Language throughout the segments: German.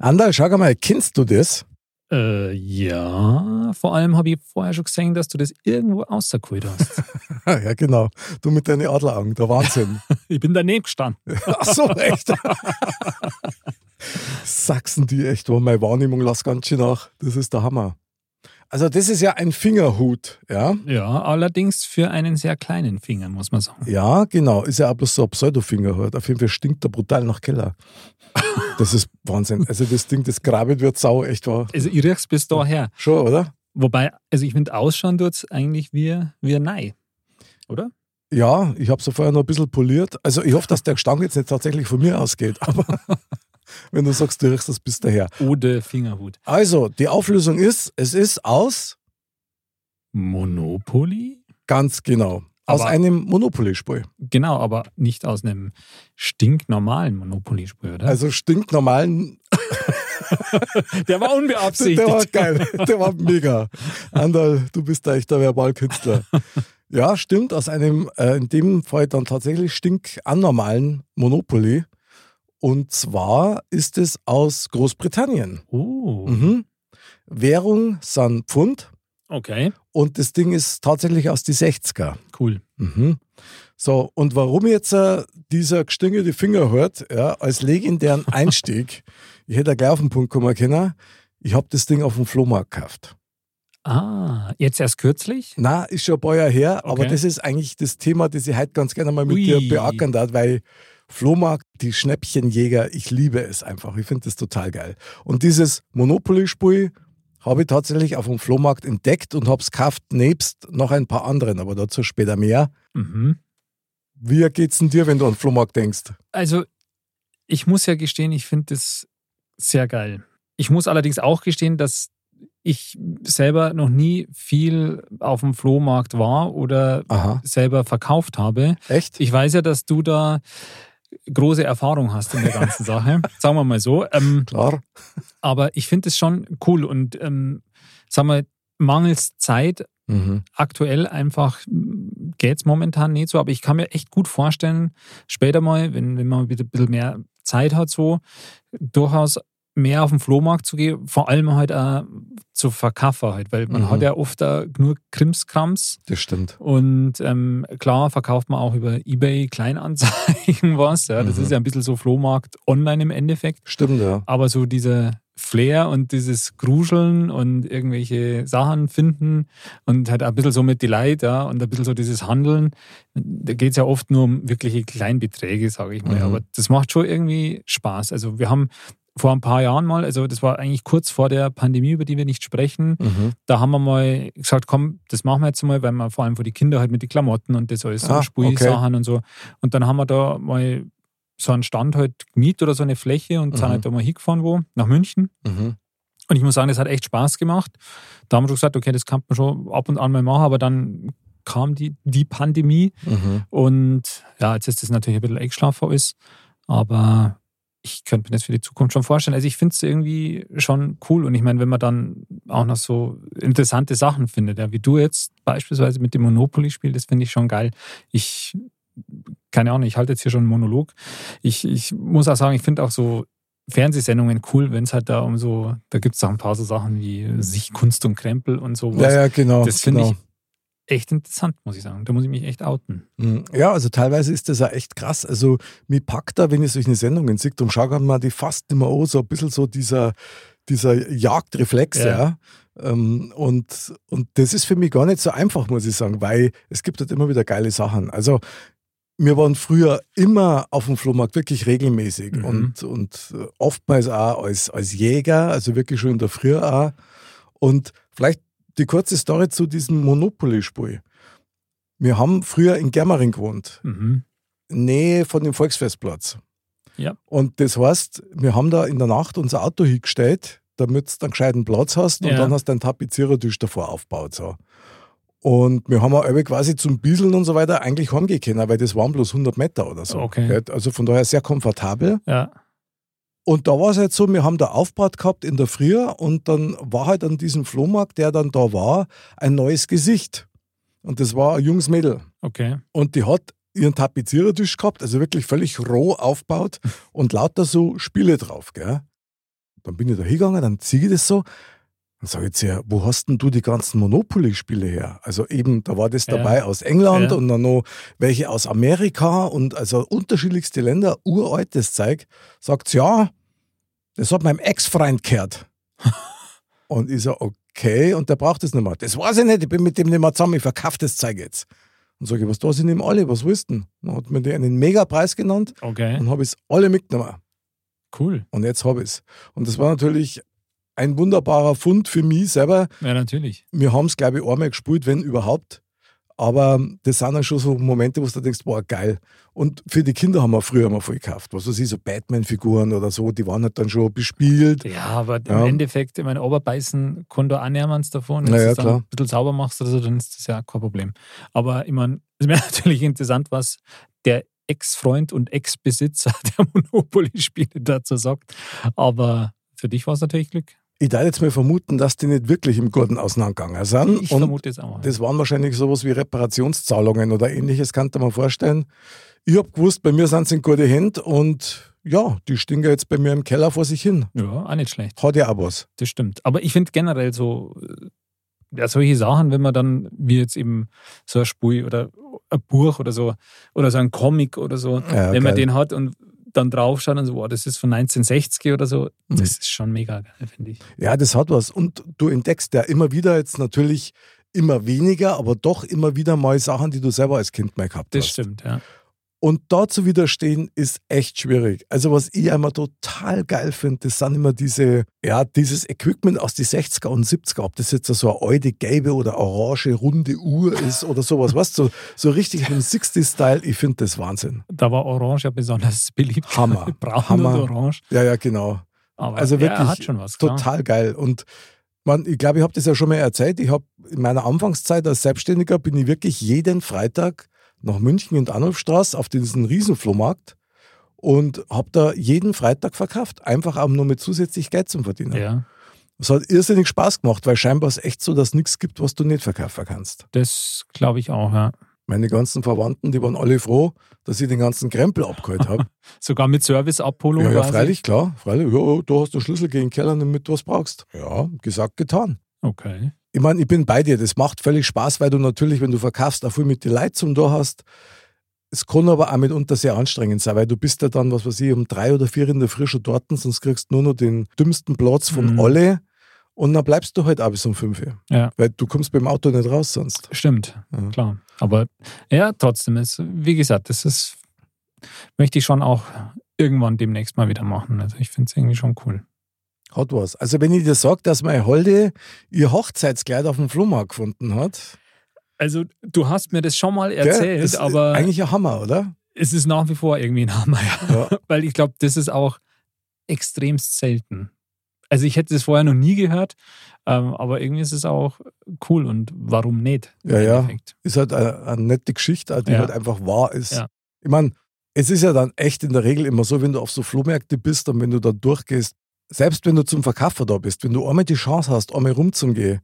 Andal, schau mal, kennst du das? Äh, ja, vor allem habe ich vorher schon gesehen, dass du das irgendwo rausgeholt hast. ja, genau. Du mit deinen Adleraugen, der Wahnsinn. ich bin daneben gestanden. Ach so, echt? Sachsen, die echt, wo meine Wahrnehmung lässt ganz schön nach. Das ist der Hammer. Also das ist ja ein Fingerhut, ja? Ja, allerdings für einen sehr kleinen Finger, muss man sagen. Ja, genau. Ist ja auch bloß so ein Pseudo-Fingerhut. Auf jeden Fall stinkt er brutal nach Keller. Das ist Wahnsinn. Also das Ding, das grabelt wird sau, echt wahr. Also ich riech's bis daher. Schon, oder? Wobei, also ich finde, ausschauen tut's eigentlich wie, wie ein Nei, oder? Ja, ich habe es vorher noch ein bisschen poliert. Also ich hoffe, dass der Gestank jetzt nicht tatsächlich von mir ausgeht. Aber wenn du sagst, du riechst das bis daher. Ode Fingerhut. Also, die Auflösung ist, es ist aus Monopoly? Ganz genau. Aus Aber- einem Monopoly-Spiel. Genau, aber nicht aus einem stinknormalen Monopoly-Spiel, oder? Also stinknormalen. der war unbeabsichtigt. Der war geil. Der war mega. Andal, du bist da echt der Verbalkünstler. Ja, stimmt. Aus einem, äh, in dem Fall dann tatsächlich stinkanormalen Monopoly. Und zwar ist es aus Großbritannien. Oh, Mhm. Währung sind Pfund. Okay, Und das Ding ist tatsächlich aus die 60er. cool. Mhm. So, und warum jetzt äh, dieser gestüngelte Finger hört, ja, als legendären Einstieg, ich hätte gleich auf den Punkt kommen können, ich habe das Ding auf dem Flohmarkt gekauft. Ah, jetzt erst kürzlich? Na, ist schon ein paar Jahre her, aber Okay. das ist eigentlich das Thema, das ich heute ganz gerne mal mit Ui. dir beackern darf, weil Flohmarkt, die Schnäppchenjäger, ich liebe es einfach. Ich finde das total geil. Und dieses Monopoly-Spiel habe ich tatsächlich auf dem Flohmarkt entdeckt und habe es gekauft, nebst noch ein paar anderen, aber dazu später mehr. Mhm. Wie geht's denn dir, wenn du an den Flohmarkt denkst? Also, ich muss ja gestehen, ich finde das sehr geil. Ich muss allerdings auch gestehen, dass ich selber noch nie viel auf dem Flohmarkt war oder Aha. selber verkauft habe. Echt? Ich weiß ja, dass du da große Erfahrung hast in der ganzen Sache. Sagen wir mal so. Ähm, Klar. aber ich finde es schon cool und ähm, sagen wir, mangels Zeit Mhm. aktuell einfach geht es momentan nicht so, aber ich kann mir echt gut vorstellen, später mal, wenn, wenn man wieder ein bisschen mehr Zeit hat, so durchaus mehr auf den Flohmarkt zu gehen, vor allem halt auch zu verkaufen halt, weil man Mhm. hat ja oft nur Krimskrams Das stimmt. und ähm, klar verkauft man auch über Ebay Kleinanzeigen was, ja, das Mhm. ist ja ein bisschen so Flohmarkt online im Endeffekt, Stimmt, ja. aber so dieser Flair und dieses Gruscheln und irgendwelche Sachen finden und halt ein bisschen so mit Delight, ja, und ein bisschen so dieses Handeln, da geht es ja oft nur um wirkliche Kleinbeträge, sage ich mal. Mhm. Aber das macht schon irgendwie Spaß. Also wir haben vor ein paar Jahren mal, also das war eigentlich kurz vor der Pandemie, über die wir nicht sprechen, Mhm. da haben wir mal gesagt, komm, das machen wir jetzt mal, weil wir vor allem für die Kinder halt mit den Klamotten und das alles so Ah, Spielsachen und so. Und dann haben wir da mal so einen Stand halt gemietet oder so eine Fläche und sind Mhm. halt da mal hingefahren wo, nach München. Mhm. Und ich muss sagen, das hat echt Spaß gemacht. Da haben wir schon gesagt, okay, das kann man schon ab und an mal machen, aber dann kam die, die Pandemie Mhm. und ja, jetzt ist das natürlich ein bisschen eingeschlafen alles, aber ich könnte mir das für die Zukunft schon vorstellen. Also ich finde es irgendwie schon cool und ich meine, wenn man dann auch noch so interessante Sachen findet, ja, wie du jetzt beispielsweise mit dem Monopoly-Spiel, das finde ich schon geil. Ich, keine Ahnung, ich halte jetzt hier schon einen Monolog. Ich, ich muss auch sagen, ich finde auch so Fernsehsendungen cool, wenn es halt da um so, da gibt es auch ein paar so Sachen wie sich Kunst und Krempel und sowas. Ja, ja, genau. das finde genau. ich echt interessant, muss ich sagen. Da muss ich mich echt outen. Mhm. Ja, also teilweise ist das ja echt krass. Also mir packt da, wenn ich solche Sendungen sehe, dann schaut man die fast immer an, so ein bisschen so dieser, dieser Jagdreflex, ja. Ja. Ähm, und, und das ist für mich gar nicht so einfach, muss ich sagen, weil es gibt halt immer wieder geile Sachen. Also wir waren früher immer auf dem Flohmarkt wirklich regelmäßig Mhm. und, und oftmals auch als, als Jäger, also wirklich schon in der Früh auch. Und vielleicht die kurze Story zu diesem Monopoly-Spiel. Wir haben früher in Germering gewohnt, Mhm. Nähe von dem Volksfestplatz. Ja. Und das heißt, wir haben da in der Nacht unser Auto hingestellt, damit du einen gescheiten Platz hast und Ja. dann hast du einen Tapezierertisch davor aufgebaut. So. Und wir haben auch alle quasi zum Bieseln und so weiter eigentlich heimgehen können, weil das waren bloß 100 Meter oder so. Okay. Also von daher sehr komfortabel. Ja. Und da war es halt so, wir haben da Aufbrat gehabt in der Früh und dann war halt an diesem Flohmarkt, der dann da war, ein neues Gesicht. Und das war ein junges Mädel. Okay. Und die hat ihren Tapezierertisch gehabt, also wirklich völlig roh aufgebaut und lauter so Spiele drauf. Gell? Dann bin ich da hingegangen, dann ziehe ich das so. Dann sage ich zu ihr, wo hast denn du die ganzen Monopoly-Spiele her? Also eben, da war das Ja. dabei aus England Ja. und dann noch welche aus Amerika und also unterschiedlichste Länder, uraltes Zeug. Sagt sie, ja, das hat meinem Ex-Freund gehört. und ich so, okay, und der braucht das nicht mehr. Das weiß ich nicht, ich bin mit dem nicht mehr zusammen, ich verkaufe das Zeug jetzt. Und sage ich, was da sind ihm alle, was willst du denn? Dann hat mir die einen Megapreis genannt Okay, und habe es alle mitgenommen. cool. Und jetzt habe ich es. Und das war natürlich ein wunderbarer Fund für mich selber. Ja, natürlich. Wir haben es, glaube ich, einmal gespielt, wenn überhaupt. Aber das sind dann schon so Momente, wo du denkst, boah, geil. Und für die Kinder haben wir früher mal viel gekauft. Was weiß ich, so Batman-Figuren oder so, die waren halt dann schon bespielt. Ja, aber Ja. im Endeffekt, ich meine, Oberbeißen kann da annähernd davon. Wenn Na du es ein bisschen sauber machst oder so, dann ist das ja kein Problem. Aber ich meine, es wäre natürlich interessant, was der Ex-Freund und Ex-Besitzer der Monopoly-Spiele dazu sagt. Aber für dich war es natürlich Glück. Ich darf jetzt mal vermuten, dass die nicht wirklich im Garten auseinandergegangen sind. Ich und vermute es auch. das waren wahrscheinlich sowas wie Reparationszahlungen oder ähnliches, kann man vorstellen. Ich habe gewusst, bei mir sind sie in gute Hände und ja, die ja jetzt bei mir im Keller vor sich hin. ja, auch nicht schlecht. Hat ja auch was. Das stimmt. Aber ich finde generell so, ja, solche Sachen, wenn man dann, wie jetzt eben so ein Spiel oder ein Buch oder so, oder so ein Comic oder so, Ja, wenn man geil. den hat und dann draufschaut und so, wow, das ist von 1960 oder so, Mhm. das ist schon mega geil, finde ich. Ja, das hat was. Und du entdeckst ja immer wieder jetzt natürlich immer weniger, aber doch immer wieder mal Sachen, die du selber als Kind mal gehabt Das hast. stimmt, ja. Und da zu widerstehen, ist echt schwierig. Also, was ich immer total geil finde, das sind immer diese, ja, dieses Equipment aus die 60er und 70er, ob das jetzt so eine alte, gelbe oder orange, runde Uhr ist oder sowas, weißt du, so, so richtig im 60s-Style, ich finde das Wahnsinn. Da war Orange ja besonders beliebt. Hammer. Braun Hammer. und Orange. Ja, ja, genau. Aber Also wirklich hat schon was. Total geil. Und man, ich glaube, ich habe das ja schon mal erzählt. Ich habe in meiner Anfangszeit als Selbstständiger bin ich wirklich jeden Freitag nach München in die Anrufstraße auf diesen Riesenflohmarkt und habe da jeden Freitag verkauft. Einfach auch nur mit zusätzlich Geld zum Verdienen. Ja, Es hat irrsinnig Spaß gemacht, weil scheinbar ist echt so, dass es nichts gibt, was du nicht verkaufen kannst. das glaube ich auch, ja. Meine ganzen Verwandten, die waren alle froh, dass ich den ganzen Krempel abgeholt habe. Sogar mit Service-Abholung ja, ja, freilich, klar. Freilich. Ja, du hast den Schlüssel gegen den Keller, damit du was brauchst. Ja, gesagt, getan. Okay. Ich meine, ich bin bei dir. Das macht völlig Spaß, weil du natürlich, wenn du verkaufst, auch viel mit den Leuten zum da hast. Es kann aber auch mitunter sehr anstrengend sein, weil du bist ja dann, was weiß ich, um drei oder vier in der Früh schon dort, sonst kriegst du nur noch den dümmsten Platz von Mhm. alle und dann bleibst du halt auch bis um fünf Uhr. Ja. Weil du kommst beim Auto nicht raus sonst. Stimmt, Ja. klar. Aber ja, trotzdem ist, wie gesagt, das ist, möchte ich schon auch irgendwann demnächst mal wieder machen. Also ich finde es irgendwie schon cool. Hat was. Also wenn ich dir sage, dass meine Holde ihr Hochzeitskleid auf dem Flohmarkt gefunden hat, Also du hast mir das schon mal erzählt, das ist aber eigentlich ein Hammer, oder? es ist nach wie vor irgendwie ein Hammer, ja. Ja. Weil ich glaube, das ist auch extremst selten. Also ich hätte das vorher noch nie gehört, ähm, aber irgendwie ist es auch cool und warum nicht? Ja, ja. Endeffekt? ist halt eine, eine nette Geschichte, die Ja. halt einfach wahr ist. Ja. Ich meine, es ist ja dann echt in der Regel immer so, wenn du auf so Flohmärkte bist und wenn du da durchgehst, selbst wenn du zum Verkaufer da bist, wenn du einmal die Chance hast, einmal rumzugehen,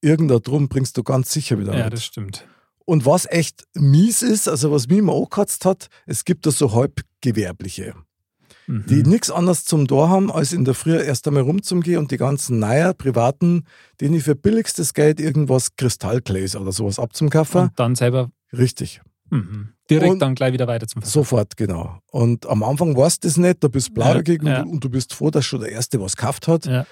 irgendein Drum bringst du ganz sicher wieder Ja, mit. das stimmt. Und was echt mies ist, also was mich immer angekratzt hat, es gibt da so Halbgewerbliche, Mhm. die nichts anderes zum Tor haben, als in der Früh erst einmal rumzugehen und die ganzen Neuer, Privaten, denen ich für billigstes Geld irgendwas Kristallgläser oder sowas abzukaufen. und dann selber Richtig. Mhm. direkt Und- dann gleich wieder weiter zum Verkauf. Sofort, genau. Und am Anfang weißt du das nicht, da bist du blauäugig Ja, ja. und, du- und du bist froh, dass schon der Erste was gekauft hat, Ja.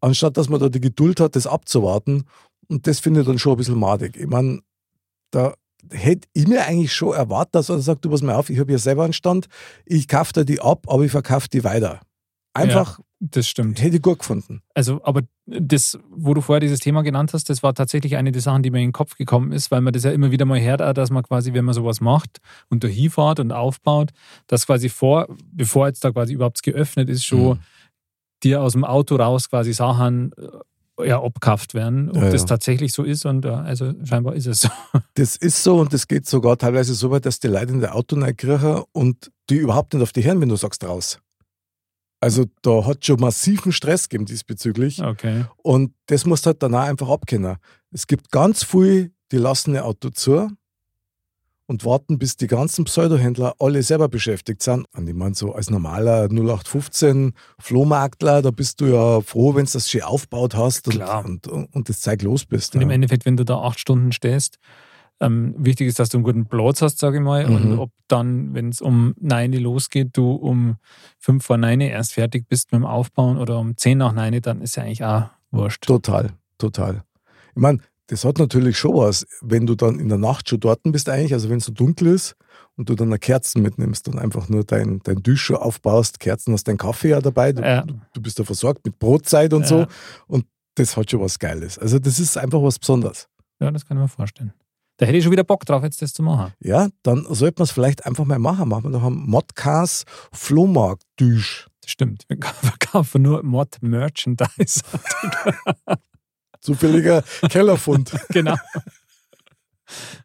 anstatt dass man da die Geduld hat, das abzuwarten. Und das finde ich dann schon ein bisschen madig. Ich meine, da hätte ich mir eigentlich schon erwartet, dass er sagt, du pass mal auf, ich habe hier selber einen Stand, ich kaufe dir die ab, aber ich verkaufe die weiter. Einfach Das stimmt. hätte ich gut gefunden. Also, aber das, wo du vorher dieses Thema genannt hast, das war tatsächlich eine der Sachen, die mir in den Kopf gekommen ist, weil man das ja immer wieder mal hört, dass man quasi, wenn man sowas macht und da hinfährt und aufbaut, dass quasi vor, bevor jetzt da quasi überhaupt geöffnet ist, schon Mhm. dir aus dem Auto raus quasi Sachen äh, ja, abkauft werden, ob Ja, das ja. tatsächlich so ist und ja, also scheinbar ist es so. Das ist so und das geht sogar teilweise so weit, dass die Leute in der Auto reinkriechen und die überhaupt nicht auf die hören, wenn du sagst raus. Also da hat schon massiven Stress gegeben diesbezüglich. Okay. Und das musst du halt danach einfach abkennen. Es gibt ganz viel, die lassen ihr Auto zu und warten, bis die ganzen Pseudohändler alle selber beschäftigt sind. Und ich meine, so als normaler 0815 Flohmarktler, da bist du ja froh, wenn du das schön aufgebaut hast und, und, und, das Zeug los bist. Und ja. im Endeffekt, wenn du da acht Stunden stehst, ähm, wichtig ist, dass du einen guten Platz hast, sage ich mal. Mhm. Und ob dann, wenn es um 9 losgeht, du um 5 vor 9 erst fertig bist mit dem Aufbauen oder um 10 nach 9, dann ist ja eigentlich auch wurscht. Total, total. Ich meine, das hat natürlich schon was, wenn du dann in der Nacht schon dort bist eigentlich, also wenn es so dunkel ist und du dann eine Kerzen mitnimmst und einfach nur dein, dein Tisch aufbaust, Kerzen hast dein Kaffee ja dabei, du, ja. du bist ja versorgt mit Brotzeit und ja. so und das hat schon was Geiles. Also das ist einfach was Besonderes. Ja, das kann ich mir vorstellen. Da hätte ich schon wieder Bock drauf, jetzt das zu machen. Ja, dann sollte man es vielleicht einfach mal machen. Machen wir noch einen Modcast Flohmarkt-Tisch. Das stimmt. Wir verkaufen nur Mod-Merchandise. Zufälliger Kellerfund. genau.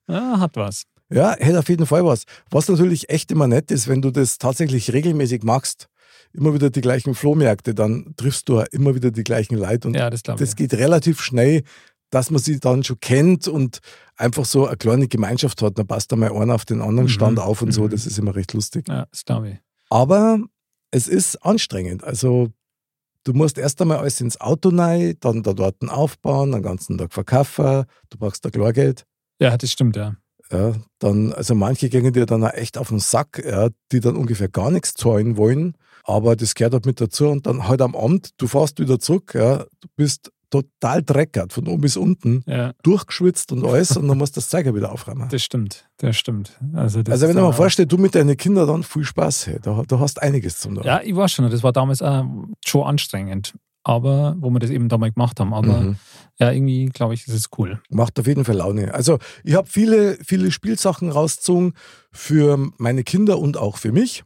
Ja, hat was. Ja, hätte auf jeden Fall was. Was natürlich echt immer nett ist, wenn du das tatsächlich regelmäßig machst, immer wieder die gleichen Flohmärkte, dann triffst du immer wieder die gleichen Leute. Und ja, das, das geht relativ schnell, dass man sie dann schon kennt und einfach so eine kleine Gemeinschaft hat. Dann passt da mal einer auf den anderen Stand mhm. auf und so. Mhm. Das ist immer recht lustig. Ja, das glaube ich. Aber es ist anstrengend. Also du musst erst einmal alles ins Auto rein, dann da dort aufbauen, den ganzen Tag verkaufen, du brauchst da Klargeld. Ja, das stimmt, ja. Ja, dann, also manche gehen dir dann auch echt auf den Sack, ja, die dann ungefähr gar nichts zahlen wollen, aber das gehört halt mit dazu und dann halt am Abend, du fährst wieder zurück, ja, du bist total dreckert, von oben bis unten, ja. durchgeschwitzt und alles und dann musst du das Zeiger wieder aufräumen. Das stimmt, das stimmt. Also, das also wenn du mal vorstellst, du mit deinen Kindern dann viel Spaß, hey, da, da hast einiges zum tun. Ja, ich war schon, das war damals auch schon anstrengend, aber wo wir das eben damals gemacht haben, aber mhm. ja, irgendwie glaube ich, ist es cool. Macht auf jeden Fall Laune. Also ich habe viele, viele Spielsachen rausgezogen für meine Kinder und auch für mich.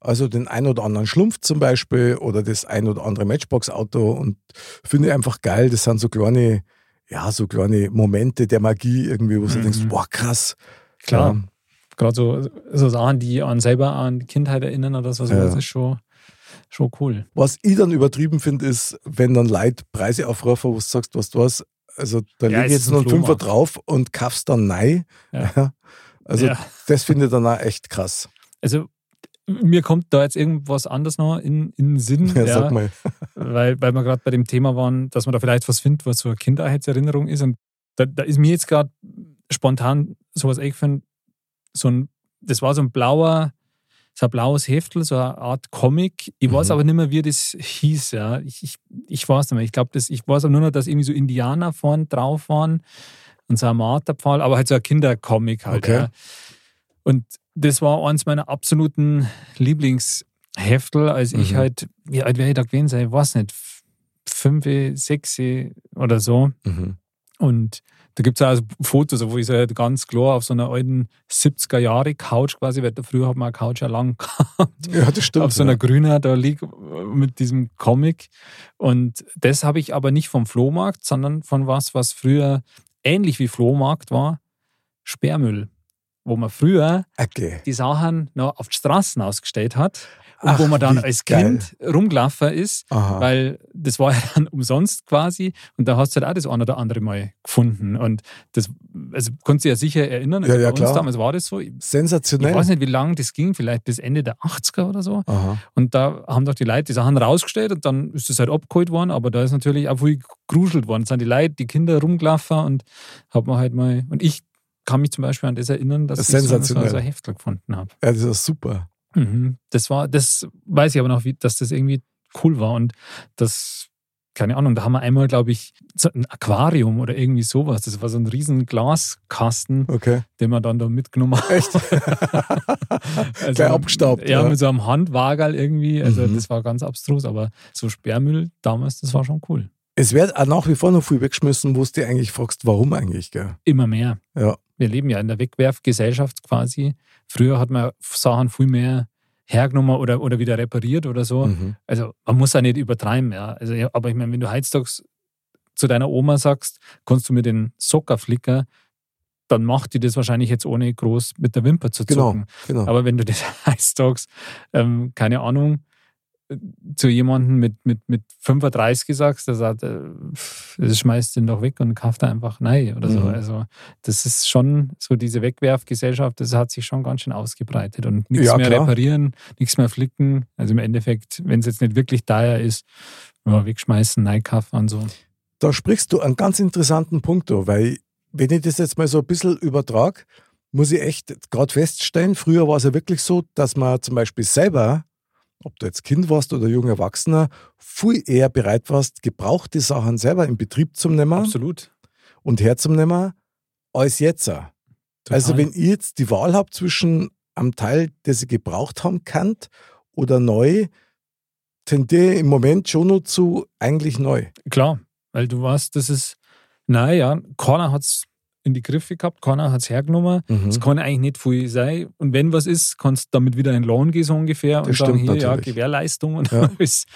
Also den ein oder anderen Schlumpf zum Beispiel oder das ein oder andere Matchbox-Auto und finde ich einfach geil. Das sind so kleine, ja, so kleine Momente der Magie irgendwie, wo mhm. du denkst, boah, krass. Klar. Ja. Gerade so, so Sachen, die an selber an die Kindheit erinnern oder so, ja. das ist schon, schon cool. Was ich dann übertrieben finde, ist, wenn dann Leute Preise aufrufen, wo du sagst, was du hast, also da ja, lege ich jetzt noch einen Fünfer drauf und kaufst dann nein. Ja. Also das finde ich dann auch echt krass. Also mir kommt da jetzt irgendwas anderes noch in, in den Sinn. Ja, ja, sag mal. weil, weil wir gerade bei dem Thema waren, dass man da vielleicht was findet, was so eine Kindheitserinnerung ist. Und da, da ist mir jetzt gerade spontan sowas eingefallen, so ein, das war so ein blauer, so ein blaues Heftel, so eine Art Comic. Ich mhm. weiß aber nicht mehr, wie das hieß. Ja. Ich, ich, ich weiß nicht mehr. Ich glaube, ich weiß aber nur noch, dass irgendwie so Indianer vorne drauf waren und so ein Marterpfahl, aber halt so ein Kindercomic halt. Okay. Ja. Und das war eins meiner absoluten Lieblingsheftel, als mhm. ich halt, wie alt wäre ich da gewesen sein? Ich weiß nicht, fünf, sechs oder so. Mhm. Und da gibt es auch Fotos, wo ich so halt ganz klar auf so einer alten 70er-Jahre-Couch quasi, weil früher hat man eine Couch ja lang gehabt. Ja, das stimmt. Auf so einer ja. grünen, da liegt mit diesem Comic. Und das habe ich aber nicht vom Flohmarkt, sondern von was, was früher ähnlich wie Flohmarkt war, Sperrmüll wo man früher okay. die Sachen noch auf die Straßen ausgestellt hat und Ach, wo man dann als Kind geil. rumgelaufen ist, Aha. weil das war ja dann umsonst quasi und da hast du halt auch das eine oder andere Mal gefunden und das, also kannst du ja sicher erinnern, ja, ja, klar. damals war das so. Sensationell. Ich weiß nicht, wie lange das ging, vielleicht bis Ende der 80er oder so Aha. und da haben doch die Leute die Sachen rausgestellt und dann ist das halt abgeholt worden, aber da ist natürlich auch viel geruschelt worden, es sind die Leute, die Kinder rumgelaufen und hat man halt mal, und ich kann mich zum Beispiel an das erinnern, dass das ich so, so ein Heftel gefunden habe. Ja, das ist super. Mhm. Das war, das weiß ich aber noch, wie, dass das irgendwie cool war und das, keine Ahnung, da haben wir einmal, glaube ich, so ein Aquarium oder irgendwie sowas. Das war so ein riesen Glaskasten, okay. den man dann da mitgenommen hat. Echt? also, Gleich abgestaubt. Ja, ja, mit so einem Handwagel irgendwie. Also mhm. das war ganz abstrus, aber so Sperrmüll damals, das war schon cool. Es wird auch nach wie vor noch viel weggeschmissen, wo du dir eigentlich fragst, warum eigentlich, gell? Immer mehr. Ja. Wir leben ja in der Wegwerfgesellschaft quasi. Früher hat man Sachen viel mehr hergenommen oder, oder wieder repariert oder so. Mhm. Also man muss ja nicht übertreiben, ja. Also, aber ich meine, wenn du heutzutage zu deiner Oma sagst, kannst du mir den Socker flicken, dann macht die das wahrscheinlich jetzt ohne groß mit der Wimper zu genau, zucken. Genau, genau. Aber wenn du das heutzutage, ähm, keine Ahnung, zu jemandem mit, mit, mit 35 sagst, der sagt, äh, das schmeißt den doch weg und kauft einfach nein oder so. Mhm. Also das ist schon so diese Wegwerfgesellschaft, das hat sich schon ganz schön ausgebreitet und nichts Ja, mehr klar. reparieren, nichts mehr flicken. Also im Endeffekt, wenn es jetzt nicht wirklich teuer ist, ja, wegschmeißen, nein kaufen und so. Da sprichst du einen ganz interessanten Punkt, weil wenn ich das jetzt mal so ein bisschen übertrage, muss ich echt gerade feststellen, früher war es ja wirklich so, dass man zum Beispiel selber, ob du jetzt Kind warst oder junger Erwachsener, viel eher bereit warst, gebrauchte Sachen selber in Betrieb zu nehmen Absolut. und herzunehmen, als jetzt. Total. Also wenn ihr jetzt die Wahl habt zwischen einem Teil, den ihr gebraucht haben könnt oder neu, tendiere ich im Moment schon noch zu eigentlich neu. Klar, weil du weißt, das ist, naja, keiner hat es in die Griffe gehabt, keiner hat es hergenommen. Mhm. Es kann eigentlich nicht viel sein. Und wenn was ist, kannst du damit wieder in Lohn gehen, so ungefähr. Das und sagen, hier, ja, natürlich. Gewährleistung und Ja. alles.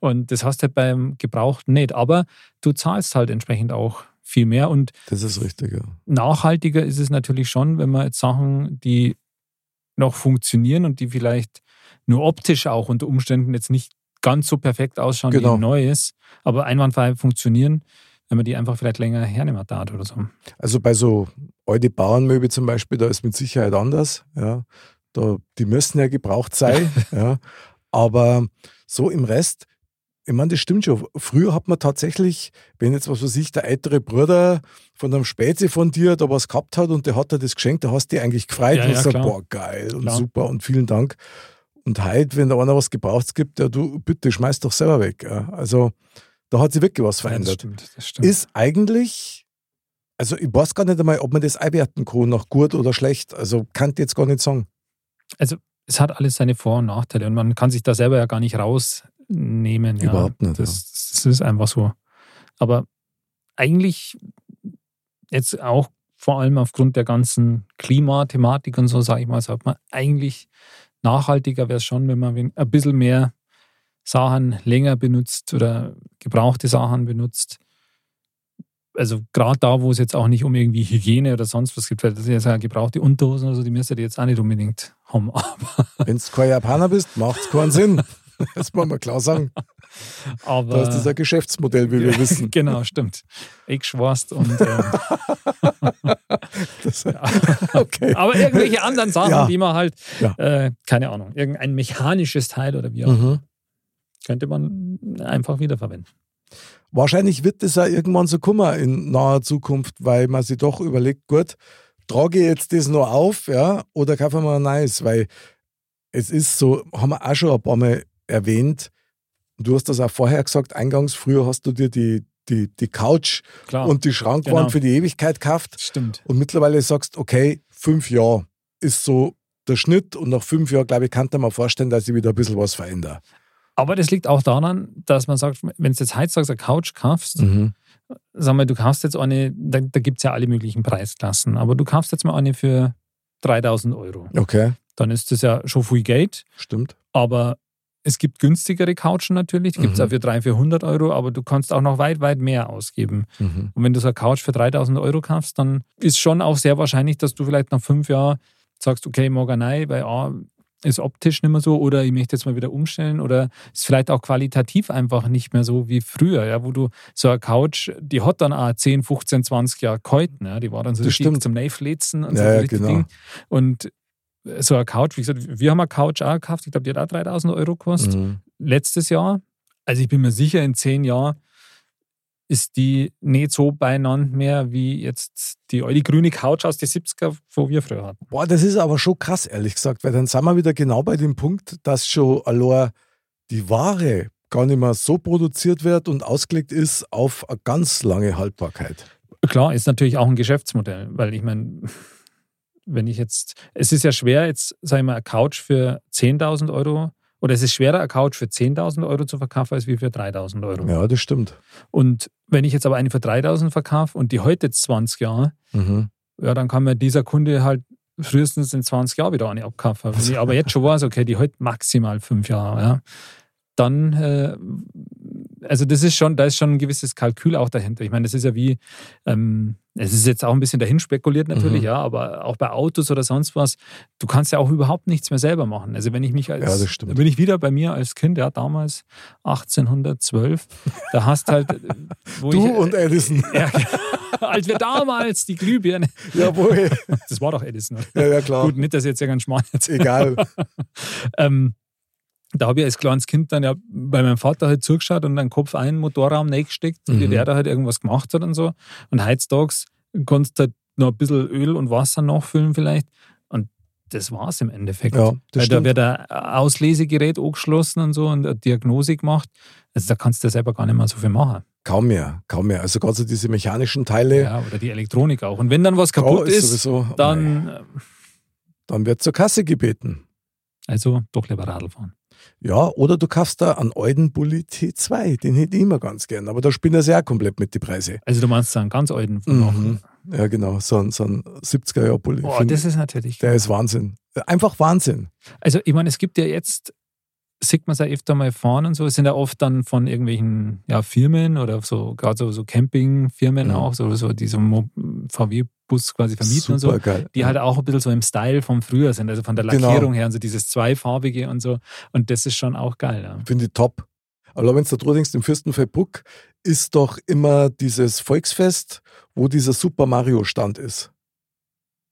Und das hast du halt beim Gebrauchten nicht. Aber du zahlst halt entsprechend auch viel mehr. Und Das ist richtig, ja. nachhaltiger ist es natürlich schon, wenn man jetzt Sachen, die noch funktionieren und die vielleicht nur optisch auch unter Umständen jetzt nicht ganz so perfekt ausschauen Genau. wie ein neues, aber einwandfrei funktionieren, wenn man die einfach vielleicht länger hernehmen darf oder so. Also bei so alte Bauernmöbel zum Beispiel, da ist mit Sicherheit anders. Ja. Da, die müssen ja gebraucht sein. ja. Aber so im Rest, ich meine, das stimmt schon. Früher hat man tatsächlich, wenn jetzt was weiß ich, der ältere Bruder von einem Spätze von dir da was gehabt hat und der hat dir das geschenkt, da hast du dich eigentlich gefreut Ja, und ja, gesagt, klar. boah, geil und Klar. super und vielen Dank. Und heute, wenn da einer was Gebrauchtes gibt, ja, du bitte schmeiß doch selber weg. Also da hat sich wirklich was Ja, das verändert stimmt, das stimmt. ist eigentlich, also ich weiß gar nicht einmal, ob man das einwerten kann, nach gut oder schlecht. Also kann ich jetzt gar nicht sagen. also es hat alles seine Vor- und Nachteile und man kann sich da selber ja gar nicht rausnehmen. Ja. Überhaupt nicht, Das, das ist einfach so. Aber eigentlich jetzt auch vor allem aufgrund der ganzen Klimathematik und so, sage ich mal, sagt man, eigentlich nachhaltiger wäre es schon, wenn man ein bisschen mehr Sachen länger benutzt oder gebrauchte Sachen benutzt. Also gerade da, wo es jetzt auch nicht um irgendwie Hygiene oder sonst was gibt, weil das ist ja gebrauchte Unterhosen oder so, die müsst ihr jetzt auch nicht unbedingt haben. Wenn du kein Japaner bist, macht es keinen Sinn. Das muss man klar sagen. aber Da ist das ein Geschäftsmodell, wie wir wissen. genau, stimmt. Ich schwarst und ähm, Das, okay. aber irgendwelche anderen Sachen, Ja. die man halt, Ja. äh, keine Ahnung, irgendein mechanisches Teil oder wie auch Mhm. Könnte man einfach wiederverwenden. Wahrscheinlich wird das auch irgendwann so kommen in naher Zukunft, weil man sich doch überlegt, gut, trage ich jetzt das noch auf, ja, oder kaufen wir ein neues, weil es ist so, haben wir auch schon ein paar Mal erwähnt, du hast das auch vorher gesagt, eingangs, früher hast du dir die, die, die Couch Klar, und die Schrankwand Genau. für die Ewigkeit gekauft stimmt. und mittlerweile sagst, okay, fünf Jahre ist so der Schnitt und nach fünf Jahren, glaube ich, kann man vorstellen, dass ich wieder ein bisschen was verändere. Aber das liegt auch daran, dass man sagt, wenn du jetzt heutzutage eine Couch kaufst, Mhm. sag mal, du kaufst jetzt eine, da, da gibt es ja alle möglichen Preisklassen, aber du kaufst jetzt mal eine für 3000 Euro. Okay, Dann ist das ja schon viel Geld, stimmt. aber es gibt günstigere Couchen natürlich, die gibt es Mhm. auch für 300, 400 Euro, aber du kannst auch noch weit, weit mehr ausgeben. Mhm. Und wenn du so eine Couch für 3000 Euro kaufst, dann ist schon auch sehr wahrscheinlich, dass du vielleicht nach fünf Jahren sagst, okay, eine neue, weil A, ist optisch nicht mehr so oder ich möchte jetzt mal wieder umstellen oder ist vielleicht auch qualitativ einfach nicht mehr so wie früher, ja, wo du so eine Couch, die hat dann auch 10, 15, 20 Jahre gehalten, ja, die war dann so Das richtig stimmt. zum Neiflitzen und Ja, so richtig genau. Ding. Und so eine Couch, wie gesagt, wir haben eine Couch auch gekauft, ich glaube, die hat auch 3000 Euro gekostet Mhm. letztes Jahr. Also ich bin mir sicher, in zehn Jahren ist die nicht so beieinander mehr wie jetzt die alte grüne Couch aus den 70er, wo wir früher hatten. Boah, das ist aber schon krass, ehrlich gesagt, weil dann sind wir wieder genau bei dem Punkt, dass schon allein die Ware gar nicht mehr so produziert wird und ausgelegt ist auf eine ganz lange Haltbarkeit. Klar, ist natürlich auch ein Geschäftsmodell, weil ich meine, wenn ich jetzt, es ist ja schwer, jetzt, sag ich mal, eine Couch für 10.000 Euro oder es ist schwerer, eine Couch für 10.000 Euro zu verkaufen, als wie für 3.000 Euro. Ja, das stimmt. Und wenn ich jetzt aber eine für 3.000 verkaufe und die heute jetzt 20 Jahre, Mhm. ja, dann kann mir dieser Kunde halt frühestens in 20 Jahren wieder eine abkaufen. Wenn ich aber jetzt schon weiß, okay, die heute maximal fünf Jahre, ja, dann äh, also das ist schon, da ist schon ein gewisses Kalkül auch dahinter. Ich meine, das ist ja wie, ähm, es ist jetzt auch ein bisschen dahin spekuliert natürlich, mhm. ja, aber auch bei Autos oder sonst was, du kannst ja auch überhaupt nichts mehr selber machen. Also wenn ich mich als, ja, das stimmt. bin ich wieder bei mir als Kind, ja, damals 1812, da hast halt, wo du ich, und Edison. Ja, als wir damals die Glühbirne. Jawohl. Das war doch Edison. Ja, ja, klar. Gut, nicht, dass jetzt ja ganz schmal jetzt. Egal. ähm, da habe ich als kleines Kind dann ja bei meinem Vater halt zugeschaut und dann Kopf ein Motorraum reingesteckt, mhm. wie der da halt irgendwas gemacht hat und so. Und heutzutage konntest du halt noch ein bisschen Öl und Wasser nachfüllen vielleicht. Und das war es im Endeffekt. Ja, Weil da wird ein Auslesegerät angeschlossen und so und eine Diagnose gemacht. Also da kannst du selber gar nicht mehr so viel machen. Kaum mehr, kaum mehr. Also gerade so diese mechanischen Teile. Ja, oder die Elektronik auch. Und wenn dann was kaputt ist, ist sowieso, dann... Dann wird zur Kasse gebeten. Also doch lieber Radl fahren. Ja, oder du kaufst da einen alten Bulli T2, den hätte ich immer ganz gern, aber da spielen ja sehr komplett mit den Preisen. Also du meinst einen ganz alten von mhm. Ja, genau, so ein, so ein 70er-Jahr-Bulli. Boah, das ist natürlich. Der ist Wahnsinn. Einfach Wahnsinn. Also ich meine, es gibt ja jetzt sieht man es ja öfter mal fahren und so. Es sind ja oft dann von irgendwelchen ja, Firmen oder so, gerade so, so Campingfirmen mhm. auch, so, so diese VW-Bus quasi vermieten Super und so, geil. die halt auch ein bisschen so im Style von früher sind, also von der genau. Lackierung genau. her und so dieses zweifarbige und so. Und das ist schon auch geil. Ja. Finde ich top. Aber wenn du da denkst, im Fürstenfeldbruck ist doch immer dieses Volksfest, wo dieser Super Mario-Stand ist.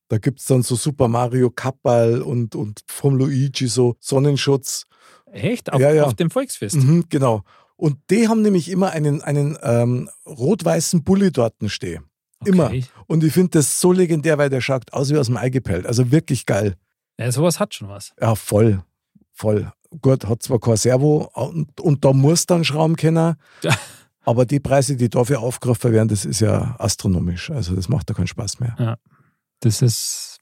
Da gibt es dann so Super Mario Kappball und, und vom Luigi so Sonnenschutz. Echt? Auf, ja, ja. auf dem Volksfest? Mhm, genau. Und die haben nämlich immer einen, einen ähm, rot-weißen Bulli dort stehen. Okay. Immer. Und ich finde das so legendär, weil der schaut aus wie aus dem Ei gepellt. Also wirklich geil. Ja, sowas hat schon was. Ja, voll. Voll. Gut, hat zwar kein Servo und, und da muss dann Schrauben kennen. Ja. Aber die Preise, die dafür aufgerufen werden, das ist ja astronomisch. Also das macht da keinen Spaß mehr. Ja, das ist.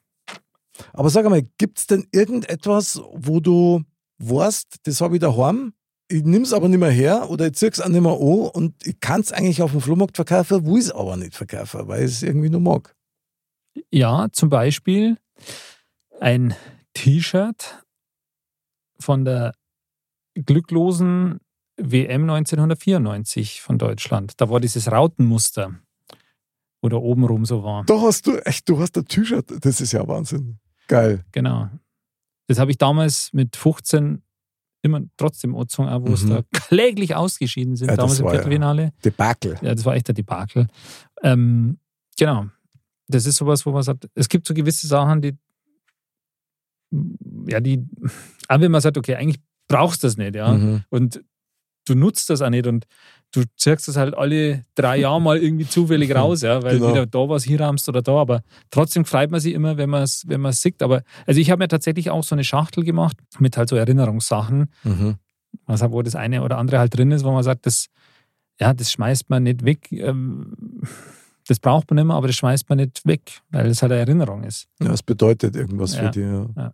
Aber sag einmal, gibt es denn irgendetwas, wo du weißt, das habe ich daheim, ich nehme es aber nicht mehr her oder ich ziehe es auch nicht mehr an und ich kann es eigentlich auf dem Flohmarkt verkaufen, will es aber nicht verkaufen, weil ich es irgendwie nur mag. Ja, zum Beispiel ein T-Shirt von der glücklosen WM 1994 von Deutschland. Da war dieses Rautenmuster, wo da obenrum so war. Da hast du echt, du hast ein T-Shirt, das ist ja Wahnsinn. Geil. Genau. Das habe ich damals mit 15 immer trotzdem angezogen, auch wo mhm. es da kläglich ausgeschieden sind, ja, damals im Viertelfinale. Ja Debakel. Ja, das war echt der Debakel. Ähm, genau. Das ist sowas, wo man sagt, es gibt so gewisse Sachen, die, ja, die, aber wenn man sagt, okay, eigentlich brauchst du das nicht, ja. Mhm. Und du nutzt das auch nicht und du ziehst das halt alle drei Jahre mal irgendwie zufällig raus, ja, weil genau. wieder da was hier ramst oder da, aber trotzdem freut man sich immer, wenn man es wenn sieht. Aber also ich habe mir tatsächlich auch so eine Schachtel gemacht mit halt so Erinnerungssachen, mhm. also wo das eine oder andere halt drin ist, wo man sagt, das, ja, das schmeißt man nicht weg. Ähm, das braucht man immer, aber das schmeißt man nicht weg, weil es halt eine Erinnerung ist. Ja, es bedeutet irgendwas ja. für dich. Ja, ja.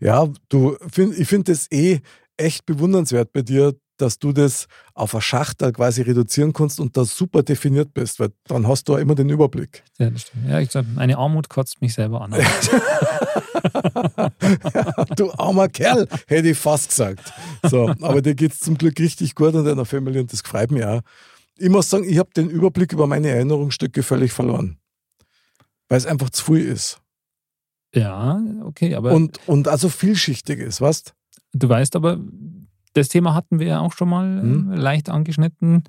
ja du, find, ich finde das eh echt bewundernswert bei dir, dass du das auf eine Schachtel quasi reduzieren kannst und da super definiert bist, weil dann hast du auch immer den Überblick. Ja, das stimmt. Ja, ich sag, meine Armut kotzt mich selber an. ja, du armer Kerl, hätte ich fast gesagt. So, aber dir geht es zum Glück richtig gut und deiner Familie und das freut mich auch. Ich muss sagen, ich habe den Überblick über meine Erinnerungsstücke völlig verloren. Weil es einfach zu viel ist. Ja, okay, aber. Und, und also vielschichtig ist, weißt du? weißt aber, das Thema hatten wir ja auch schon mal hm. leicht angeschnitten,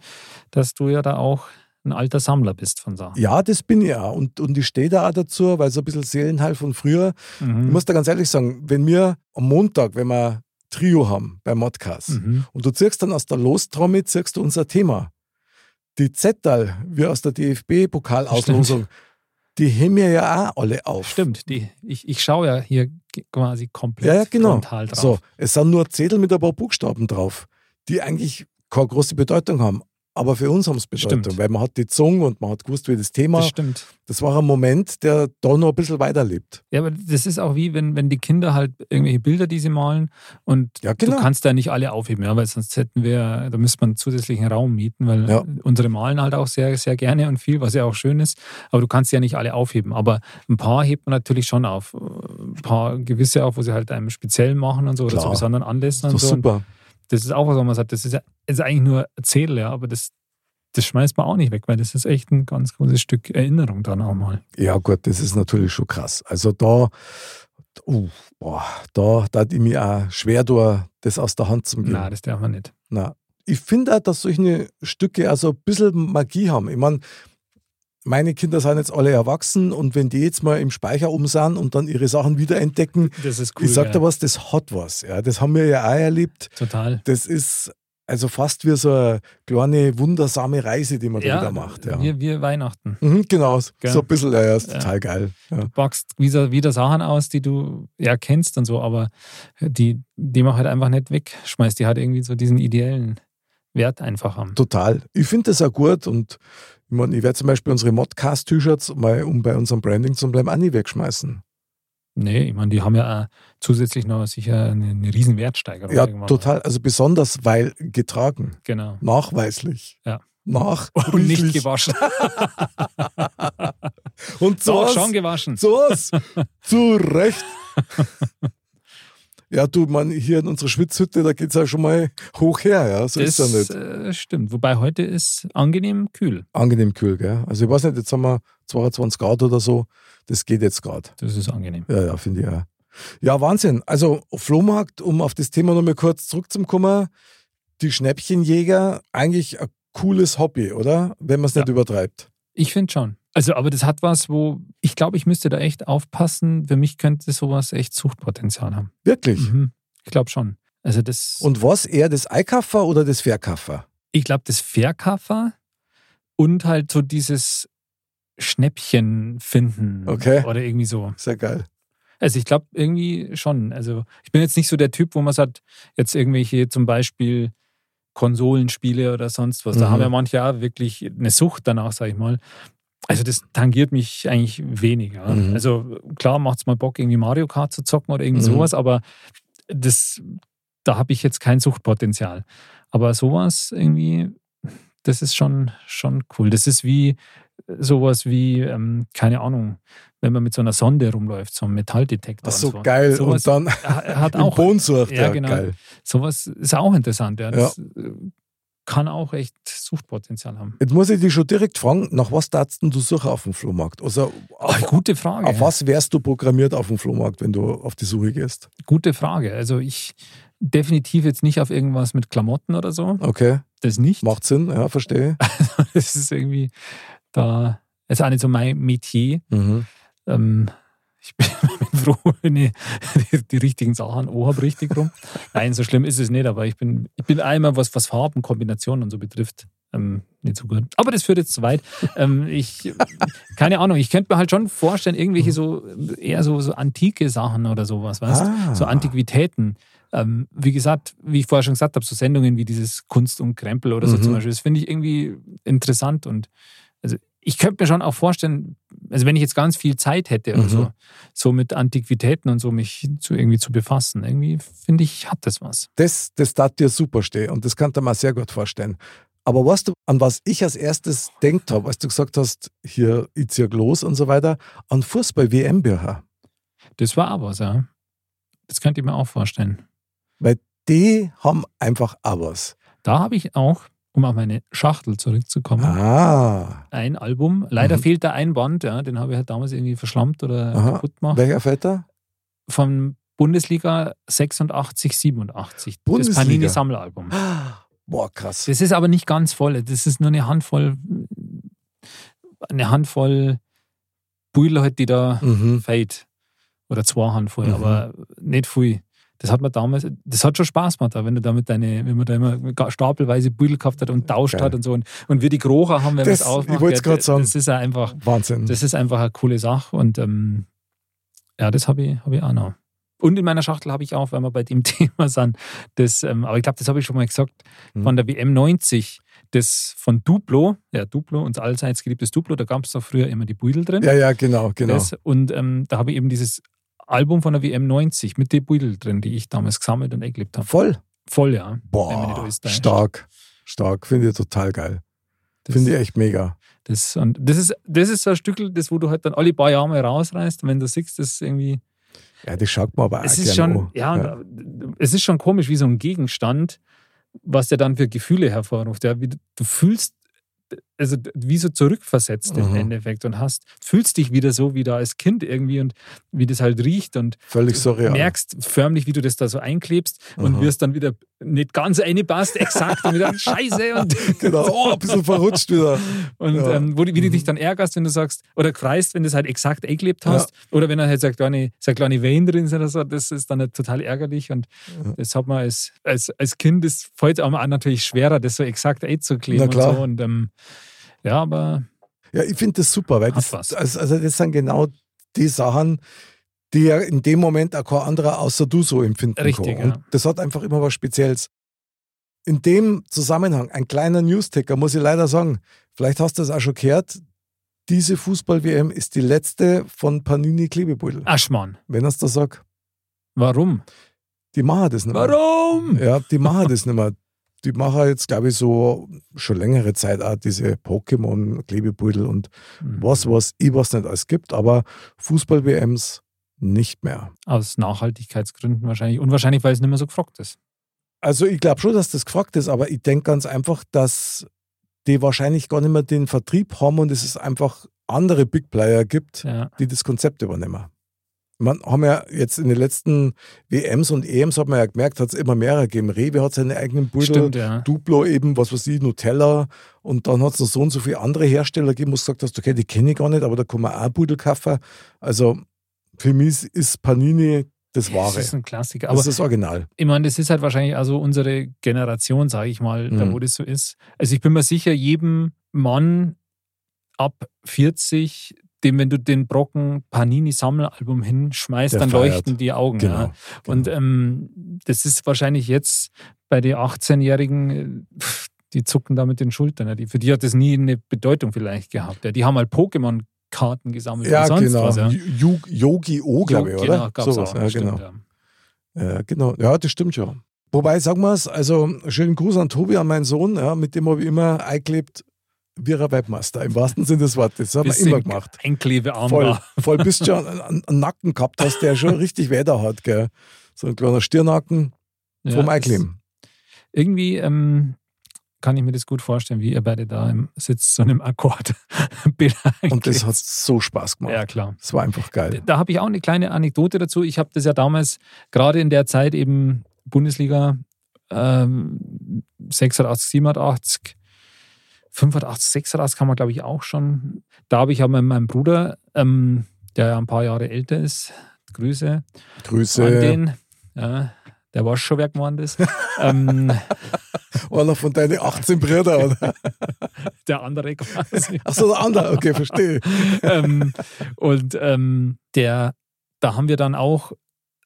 dass du ja da auch ein alter Sammler bist von Sachen. Ja, das bin ich ja. Und, und ich stehe da auch dazu, weil so ein bisschen Seelenheil von früher. Mhm. Ich muss da ganz ehrlich sagen, wenn wir am Montag, wenn wir Trio haben beim Modcast mhm. und du ziehst dann aus der Lostrommel, ziehst du unser Thema. Die Zettel, wie aus der DFB-Pokalauslosung, die heben mir ja auch alle auf. Stimmt, die, ich, ich schaue ja hier quasi komplett ja, ja, genau. frontal drauf. So, es sind nur Zettel mit ein paar Buchstaben drauf, die eigentlich keine große Bedeutung haben. Aber für uns haben es Bedeutung, stimmt. weil man hat die Zunge und man hat gewusst, wie das Thema. Das stimmt. Das war ein Moment, der da noch ein bisschen weiterlebt. Ja, aber das ist auch wie, wenn, wenn die Kinder halt irgendwelche Bilder, die sie malen und ja, genau. du kannst da nicht alle aufheben, ja, weil sonst hätten wir, da müsste man einen zusätzlichen Raum mieten, weil ja. unsere malen halt auch sehr, sehr gerne und viel, was ja auch schön ist, aber du kannst ja nicht alle aufheben. Aber ein paar hebt man natürlich schon auf. Ein paar gewisse auch, wo sie halt einem speziell machen und so Klar. oder zu besonderen Anlässen und so. Super. Und Das ist auch was, wo man sagt, das ist, ja, ist eigentlich nur Erzähl, ja, aber das, das schmeißt man auch nicht weg, weil das ist echt ein ganz großes Stück Erinnerung dann auch mal. Ja, gut, das ist natürlich schon krass. Also da, uh, boah, da tat ich mir auch schwer durch, das aus der Hand zu geben. Nein, das darf man nicht. Na, ich finde auch, dass solche Stücke also ein bisschen Magie haben. Ich meine, meine Kinder sind jetzt alle erwachsen und wenn die jetzt mal im Speicher um sind und dann ihre Sachen wiederentdecken, Das ist cool. ich sag ja. dir was, das hat was. Ja, das haben wir ja auch erlebt. Total. Das ist also fast wie so eine kleine, wundersame Reise, die man da wieder macht. Ja. Wir, wir Weihnachten. Mhm, genau, Gell? so ein bisschen, ja, ja, ist Ja. total geil. Ja. Du packst wieder, wieder Sachen aus, die du ja kennst und so, aber die, die man halt einfach nicht wegschmeißt. Die hat irgendwie so diesen ideellen Wert einfach haben. Total. Ich finde das auch gut und ich, mein, ich werde zum Beispiel unsere Modcast-T-Shirts mal, um bei unserem Branding zu bleiben, auch nie wegschmeißen. Nee, ich meine, die haben ja auch zusätzlich noch sicher eine, eine riesen Wertsteigerung. Ja, total. Also besonders, weil getragen. Genau. Nachweislich. Ja. Nach Und nicht gewaschen. Und so Doch, schon gewaschen. so. Zu Recht. Ja, du, man, hier in unserer Schwitzhütte, da geht es ja schon mal hoch her, ja. So das ist ja nicht. äh, stimmt. Wobei heute ist angenehm kühl. Angenehm kühl, gell? Also ich weiß nicht, jetzt haben wir 22 Grad oder so. Das geht jetzt gerade. Das ist angenehm. Ja, ja, finde ich auch. Ja, Wahnsinn. Also Flohmarkt, um auf das Thema nochmal kurz zurückzukommen, die Schnäppchenjäger, eigentlich ein cooles Hobby, oder? Wenn man es Ja. nicht übertreibt. Ich finde schon. Also, aber das hat was, wo ich glaube, ich müsste da echt aufpassen. Für mich könnte sowas echt Suchtpotenzial haben. Wirklich. Mhm. Ich glaube schon. Also das. Und was eher das Eikaffer oder das Verkaffer? ich glaube, das Verkaffer und halt so dieses Schnäppchen finden. Okay. Oder irgendwie so. Sehr geil. Also ich glaube irgendwie schon. Also ich bin jetzt nicht so der Typ, wo man sagt, jetzt irgendwelche zum Beispiel Konsolenspiele oder sonst was. Da Mhm. haben ja manche auch wirklich eine Sucht danach, sag ich mal. Also das tangiert mich eigentlich weniger. Mhm. Also klar macht es mal Bock, irgendwie Mario Kart zu zocken oder irgend Mhm. sowas, aber das, da habe ich jetzt kein Suchtpotenzial. Aber sowas irgendwie, das ist schon, schon cool. Das ist wie sowas wie, ähm, keine Ahnung, wenn man mit so einer Sonde rumläuft, so einem Metalldetektor. Ach so, so. geil. Sowas Und dann hat im auch, Boden sucht. Ja, Ja, genau. geil. sowas ist auch interessant. Ja. Das äh, kann auch echt Suchtpotenzial haben. Jetzt muss ich dich schon direkt fragen, nach was darfst du suchen auf dem Flohmarkt? Also auf, Oh, gute Frage. auf was wärst du programmiert auf dem Flohmarkt, wenn du auf die Suche gehst? Gute Frage. Also ich definitiv jetzt nicht auf irgendwas mit Klamotten oder so. Okay, Das nicht. macht Sinn, ja, verstehe. Das ist irgendwie da, das ist auch nicht so mein Metier. Mhm. Ähm, ich bin, froh, wenn ich die, die richtigen Sachen auch habe, richtig rum. Nein, so schlimm ist es nicht, aber ich bin, ich bin einmal, was, was Farbenkombinationen und so betrifft, ähm, nicht so gut. Aber das führt jetzt zu weit. Ähm, ich, keine Ahnung, ich könnte mir halt schon vorstellen, irgendwelche so, eher so, so antike Sachen oder sowas, weißt Ah. So Antiquitäten. Ähm, wie gesagt, wie ich vorher schon gesagt habe, so Sendungen wie dieses Kunst und Krempel oder so Mhm. zum Beispiel, das finde ich irgendwie interessant und ich könnte mir schon auch vorstellen, also wenn ich jetzt ganz viel Zeit hätte oder Mhm. so, so mit Antiquitäten und so mich zu, irgendwie zu befassen, irgendwie finde ich, hat das was. Das, das tat dir super stehen und das kann mir sehr gut vorstellen. Aber weißt du, an was ich als erstes denkt habe, als du gesagt hast, hier, ich zieh los und so weiter, an Fußball-WM-Bücher. Das war was, ja. Das könnte ich mir auch vorstellen. Die haben einfach auch was. Da habe ich auch, um auf meine Schachtel zurückzukommen, Ah, ein Album. Leider Mhm. fehlt da ein Band, ja, den habe ich halt damals irgendwie verschlammt oder Aha. kaputt gemacht. welcher Vetter? Von Bundesliga 86, 87. Das Bundesliga. Panini-Sammelalbum. Boah, krass. Das ist aber nicht ganz voll. Das ist nur eine Handvoll, eine Handvoll Beutel halt, die da Mhm. fehlt. Oder zwei Handvoll, Mhm. aber nicht viel. Das hat man damals, das hat schon Spaß gemacht, wenn du damit deine, wenn man da immer stapelweise Beutel gehabt hat und tauscht Geil. hat und so. Und, und wir die Krocher haben, wenn wir Das- es aufmachen. ich wollt's grad sagen. Das ist ja einfach, Wahnsinn. das ist einfach eine coole Sache und ähm, ja, das habe ich, hab ich auch noch. Und in meiner Schachtel habe ich auch, wenn wir bei dem Thema sind, das, ähm, aber ich glaube, das habe ich schon mal gesagt, Mhm. von der WM 90, das von Duplo, ja, Duplo, uns allseits geliebtes Duplo, da gab es doch früher immer die Beutel drin. ja, ja, genau, genau. Das, und ähm, da habe ich eben dieses Album von der WM 90 mit den Beutel drin, die ich damals gesammelt und eingelebt habe. Voll. Voll, ja. Boah, stark. Stark. Finde ich total geil. Finde ich echt mega. das, und das, ist, das ist so ein Stück, das, wo du halt dann alle paar Jahre mal rausreißt und wenn du siehst, das irgendwie Ja, das schaut man aber es auch ist schon, an. ja, und es ist schon komisch, wie so ein Gegenstand, was der dann für Gefühle hervorruft. Ja, wie du fühlst, also wie so zurückversetzt im Mhm. Endeffekt und hast, fühlst dich wieder so wie da als Kind irgendwie und wie das halt riecht und Völlig surreal. merkst förmlich, wie du das da so einklebst und Aha. wirst dann wieder nicht ganz einpasst, exakt und wieder Scheiße und, Genau, oh, ein bisschen verrutscht wieder. und Ja. ähm, wo, wie du Mhm. dich dann ärgerst, wenn du sagst, oder freist, wenn du es halt exakt eingelebt hast, oder wenn dann halt so eine kleine, so eine kleine Vein drin ist oder so, das ist dann halt total ärgerlich und Ja. das hat man als, als, als Kind, das fällt einem auch natürlich schwerer, das so exakt einzukleben Na und so und ähm, ja, aber Ja, ich finde das super, weil das, also, also das sind genau die Sachen, die ja in dem Moment auch kein anderer außer du so empfinden Richtig, kann. Und ja. das hat einfach immer was Spezielles. In dem Zusammenhang, ein kleiner Newsticker, muss ich leider sagen, vielleicht hast du es auch schon gehört, diese Fußball-WM ist die letzte von Panini Klebebeutel. Aschmann. Wenn er es da sagt, Warum? die machen das nicht mehr. Warum? Ja, die machen das nicht mehr. Die machen jetzt, glaube ich, so schon längere Zeit auch diese Pokémon-Klebebeutel und Mhm. was, was ich was nicht alles gibt, aber Fußball-WMs nicht mehr. Aus Nachhaltigkeitsgründen wahrscheinlich. Und wahrscheinlich, weil es nicht mehr so gefragt ist. Also ich glaube schon, dass das gefragt ist, aber ich denke ganz einfach, dass die wahrscheinlich gar nicht mehr den Vertrieb haben und es ist einfach andere Big Player gibt, Ja. die das Konzept übernehmen. Man haben ja jetzt in den letzten WMs und EMs hat man ja gemerkt, hat es immer mehrere gegeben. Rewe hat seine eigenen Stimmt, ja. Duplo eben, was weiß ich, Nutella und dann hat es noch so und so viele andere Hersteller gegeben, wo du gesagt hast, okay, die kenne ich gar nicht, aber da kann man auch Beutel kaufen. Also für mich ist Panini das Wahre. Das ist ein Klassiker. Das Aber ist das Original. ich meine, das ist halt wahrscheinlich also unsere Generation, sage ich mal, da Mhm. wo das so ist. Also ich bin mir sicher, jedem Mann ab 40, dem, wenn du den Brocken Panini-Sammelalbum hinschmeißt, Der dann feiert. leuchten die Augen. Genau. Ja. Und ähm, das ist wahrscheinlich jetzt bei den 18-Jährigen, äh, die zucken da mit den Schultern. Ja. Die, für die hat das nie eine Bedeutung vielleicht gehabt. Ja. Die haben halt Pokémon-Karten gesammelt ja, und sonst genau. was. Ja. Yogi-O, glaube ich, oder? Genau, gab's Sowas. auch. Ja, stimmt, genau. ja. Ja, genau. Ja, das stimmt schon. Wobei, sagen wir es, also schönen Gruß an Tobi, an meinen Sohn, ja, mit dem habe ich immer eingelebt, ein Webmaster, im wahrsten Sinne des Wortes. Das haben wir immer gemacht. Einklebearm Voll, voll bis du schon einen, einen Nacken gehabt hast, der schon richtig Weder hat, gell. So ein kleiner Stirnacken Ja, vom das- Einkleben. Irgendwie ähm, kann ich mir das gut vorstellen, wie ihr beide da im sitzt, so einem Akkord. Und das hat so Spaß gemacht. Ja, klar. Das war einfach geil. Da habe ich auch eine kleine Anekdote dazu. Ich habe das ja damals gerade in der Zeit eben Bundesliga ähm, 86, 87, 85, 86 kann man glaube ich auch schon. Da habe ich aber mit meinem Bruder, ähm, der ja ein paar Jahre älter ist, Grüße Grüße. an den, ja, der war schon wer geworden ist. ähm, Einer von deinen 18 Brüdern, oder? der andere quasi. Achso, der andere. Okay, verstehe. ähm, und ähm, der, da haben wir dann auch,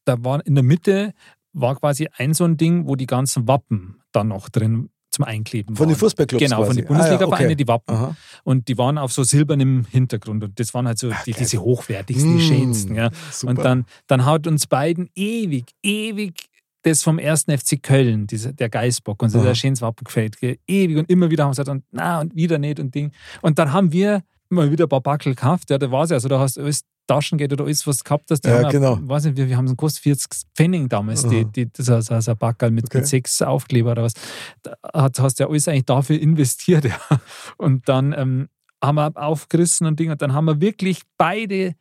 da war in der Mitte war quasi ein so ein Ding, wo die ganzen Wappen dann noch drin zum Einkleben Von waren. den Fußballclubs Genau, quasi. von den Bundesliga-Vereinen, ah, ja, okay. die Wappen. Aha. Und die waren auf so silbernem Hintergrund. Und das waren halt so die, geil. diese hochwertigsten, die Mm, schönsten. Ja. Super. Und dann, dann hat uns beiden ewig, ewig das vom ersten FC Köln, diese, der Geißbock, uns Aha. der schönes Wappen gefällt. Ewig und immer wieder haben wir gesagt, und, na, und wieder nicht und Ding. Und dann haben wir mal wieder ein paar Backel gekauft. Ja, da war es ja. Also da hast du alles Taschengeld oder alles, was gehabt hast. Die Ja, haben genau. weiß nicht, wir, wir haben so gekostet 40 Pfennig damals, die, die, das ist so, so ein Backel mit, Okay. mit sechs Aufkleber oder was. Da hast, hast du ja alles eigentlich dafür investiert. Ja. Und dann ähm, haben wir aufgerissen und Ding. Und dann haben wir wirklich beide,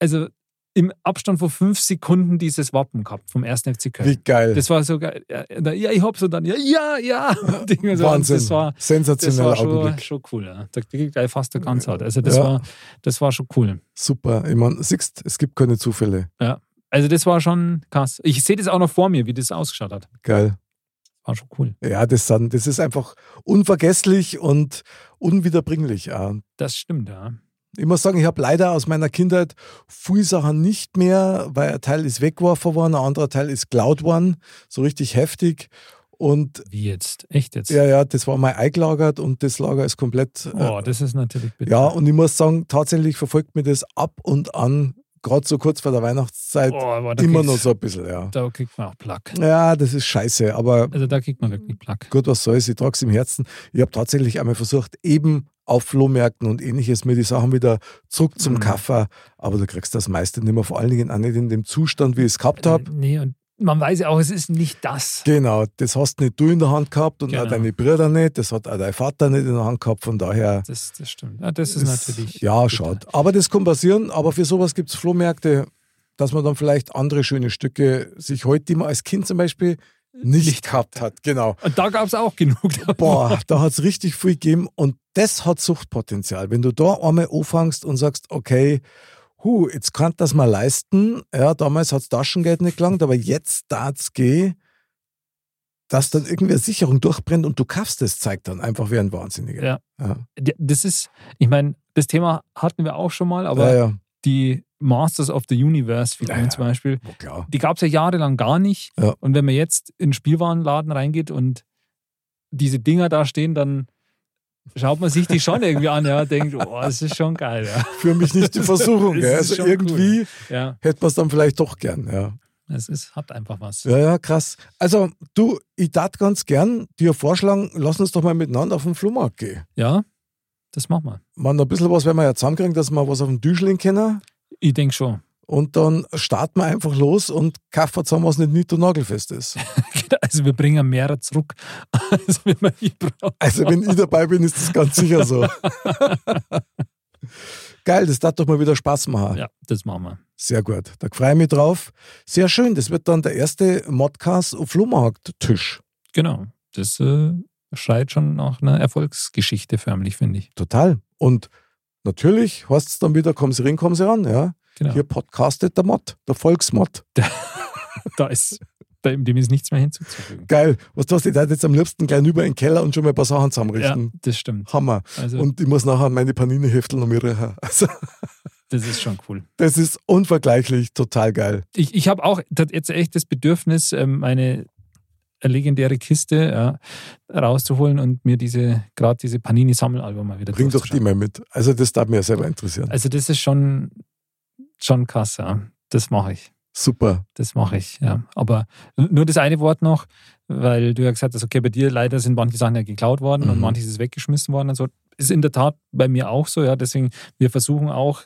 also im Abstand von fünf Sekunden dieses Wappen gehabt vom 1. FC Köln. Wie geil. Das war so geil. Ja, ja, ich hab's und dann, ja, ja, ja. Wahnsinn. Das war, das Sensationeller war schon, Augenblick. schon cool. Ja. Da krieg ich gleich fast der Ganzhaut. Also das, Ja. war, das war schon cool. Super. Ich meine, siehst, es gibt keine Zufälle. Also das war schon krass. Ich sehe das auch noch vor mir, wie das ausgeschaut hat. Geil. War schon cool. Ja, das, sind, das ist einfach unvergesslich und unwiederbringlich. Ja. Das stimmt, ja. Ich muss sagen, ich habe leider aus meiner Kindheit viele Sachen nicht mehr, weil ein Teil ist weggeworfen worden, ein anderer Teil ist geklaut worden, so richtig heftig. Und Wie jetzt? Echt jetzt? ja, ja, das war mal eingelagert und das Lager ist komplett. Oh, Äh, das ist natürlich bitter. ja, und ich muss sagen, tatsächlich verfolgt mir das ab und an, gerade so kurz vor der Weihnachtszeit, oh, immer noch so ein bisschen, ja. Da kriegt man auch Plack. Ja, das ist scheiße, aber Also da kriegt man wirklich Plack. gut, was soll's, ich trage es im Herzen. Ich habe tatsächlich einmal versucht, eben auf Flohmärkten und ähnliches mir die Sachen wieder zurück zum Mhm. Kaffee, aber du kriegst das meiste nicht mehr, vor allen Dingen auch nicht in dem Zustand, wie ich es gehabt habe. Nee, und man weiß ja auch, es ist nicht das. Genau, das hast nicht du in der Hand gehabt und auch Genau. deine Brüder nicht, das hat auch dein Vater nicht in der Hand gehabt, von daher. Das, das stimmt. Ja, das ist ist- natürlich. Ja, bitter. schaut. Aber das kann passieren, aber für sowas gibt es Flohmärkte, dass man dann vielleicht andere schöne Stücke sich heute, die man als Kind zum Beispiel nicht, Nicht gehabt hat. Genau. Und da gab es auch genug. Boah, da hat es richtig viel gegeben und das hat Suchtpotenzial. Wenn du da einmal anfängst und sagst, okay, hu, jetzt kann das mal leisten, ja, damals hat Taschengeld nicht gelangt, aber jetzt darf's gehen, dass dann irgendwie eine Sicherung durchbrennt und du kaufst das, zeigt dann einfach wie ein Wahnsinniger. Ja. Ja. Ja, Das ist, ich meine, das Thema hatten wir auch schon mal, aber ja, ja. die Masters of the Universe Figuren Ja, ja. zum Beispiel, klar. die gab es ja jahrelang gar nicht. Ja. Und wenn man jetzt in den Spielwarenladen reingeht und diese Dinger da stehen, dann schaut man sich die schon irgendwie an, ja, denkt, oh, das ist schon geil, ja. Für mich nicht die Versuchung. Ist Also irgendwie Ja, hätte man es dann vielleicht doch gern. Ja. es ist, hat einfach was. ja, ja, krass. Also du, ich tat ganz gern dir vorschlagen, lass uns doch mal miteinander auf den Flohmarkt gehen. Ja, das machen wir. Man, ein bisschen was werden wir ja zusammenkriegen, dass wir was auf dem Düschling können. Ich denke schon. Und dann starten wir einfach los und kaufen zusammen, was nicht nied- und nagelfest ist. Also wir bringen mehrere zurück, als wenn wir die brauchen. Also wenn ich dabei bin, ist das ganz sicher so. Geil, das darf doch mal wieder Spaß machen. Ja, das machen wir. Sehr gut, da freue ich mich drauf. Sehr schön, das wird dann der erste Modcast auf Flohmarkt-Tisch. Genau. Das äh, schreit schon nach einer Erfolgsgeschichte förmlich, finde ich. Total. Und natürlich heißt es dann wieder, kommen Sie rein, kommen Sie ran. Ja? Genau. Hier podcastet der Mod, der Volksmod. Da ist, dem ist nichts mehr hinzuzufügen. Geil. Was du hast, ich jetzt am liebsten gleich über in den Keller und schon mal ein paar Sachen Ja, zusammenrichten. das stimmt. Hammer. Also Und ich muss nachher meine Panini-Heftel noch mit riechen. Also, das ist schon cool. das ist unvergleichlich, total geil. Ich, ich habe auch jetzt echt das Bedürfnis, ähm, meine legendäre Kiste ja, rauszuholen und mir diese gerade diese Panini-Sammelalbum mal wieder Bring doch die mal mit. Also, das darf mich ja selber interessieren. Also das ist schon, schon krass, ja. Das mache ich. Super. Das mache ich, ja. Aber nur das eine Wort noch, weil du ja gesagt hast, okay, bei dir leider sind manche Sachen ja geklaut worden und Mhm. manches ist weggeschmissen worden und so. Ist in der Tat bei mir auch so, ja. Deswegen, wir versuchen auch,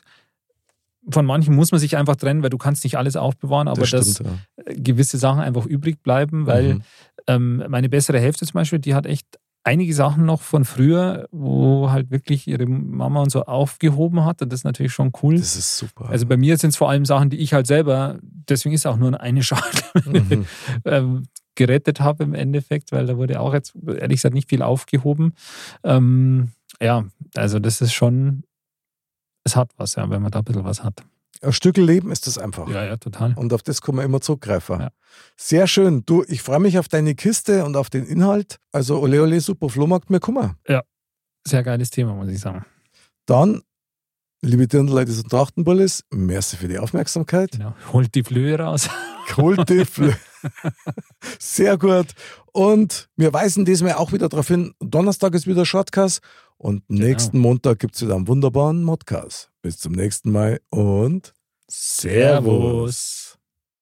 von manchen muss man sich einfach trennen, weil du kannst nicht alles aufbewahren, aber das dass stimmt. ja. gewisse Sachen einfach übrig bleiben, weil Mhm. ähm, meine bessere Hälfte zum Beispiel, die hat echt einige Sachen noch von früher, wo halt wirklich ihre Mama und so aufgehoben hat und das ist natürlich schon cool. Das ist super. Also bei mir sind es vor allem Sachen, die ich halt selber, deswegen ist auch nur eine Schale Mhm. ähm, gerettet habe im Endeffekt, weil da wurde auch jetzt ehrlich gesagt nicht viel aufgehoben. Ähm, ja, also das ist schon, es hat was, ja, wenn man da ein bisschen was hat. Ein Stück Leben ist das einfach. Ja, ja, total. Und auf das kann man immer zurückgreifen. Ja. Sehr schön. Du, ich freue mich auf deine Kiste und auf den Inhalt. Also, ole, ole, super Flohmarkt, mir kummer. Sehr geiles Thema, muss ich sagen. Dann, liebe Dirndl-Ladies und Trachtenbullis, merci für die Aufmerksamkeit. Genau. Holt die Flöhe raus. Holt die Flö- Sehr gut. Und wir weisen diesmal auch wieder darauf hin, Donnerstag ist wieder Shortcast und Genau. nächsten Montag gibt es wieder einen wunderbaren Modcast. Bis zum nächsten Mal und Servus.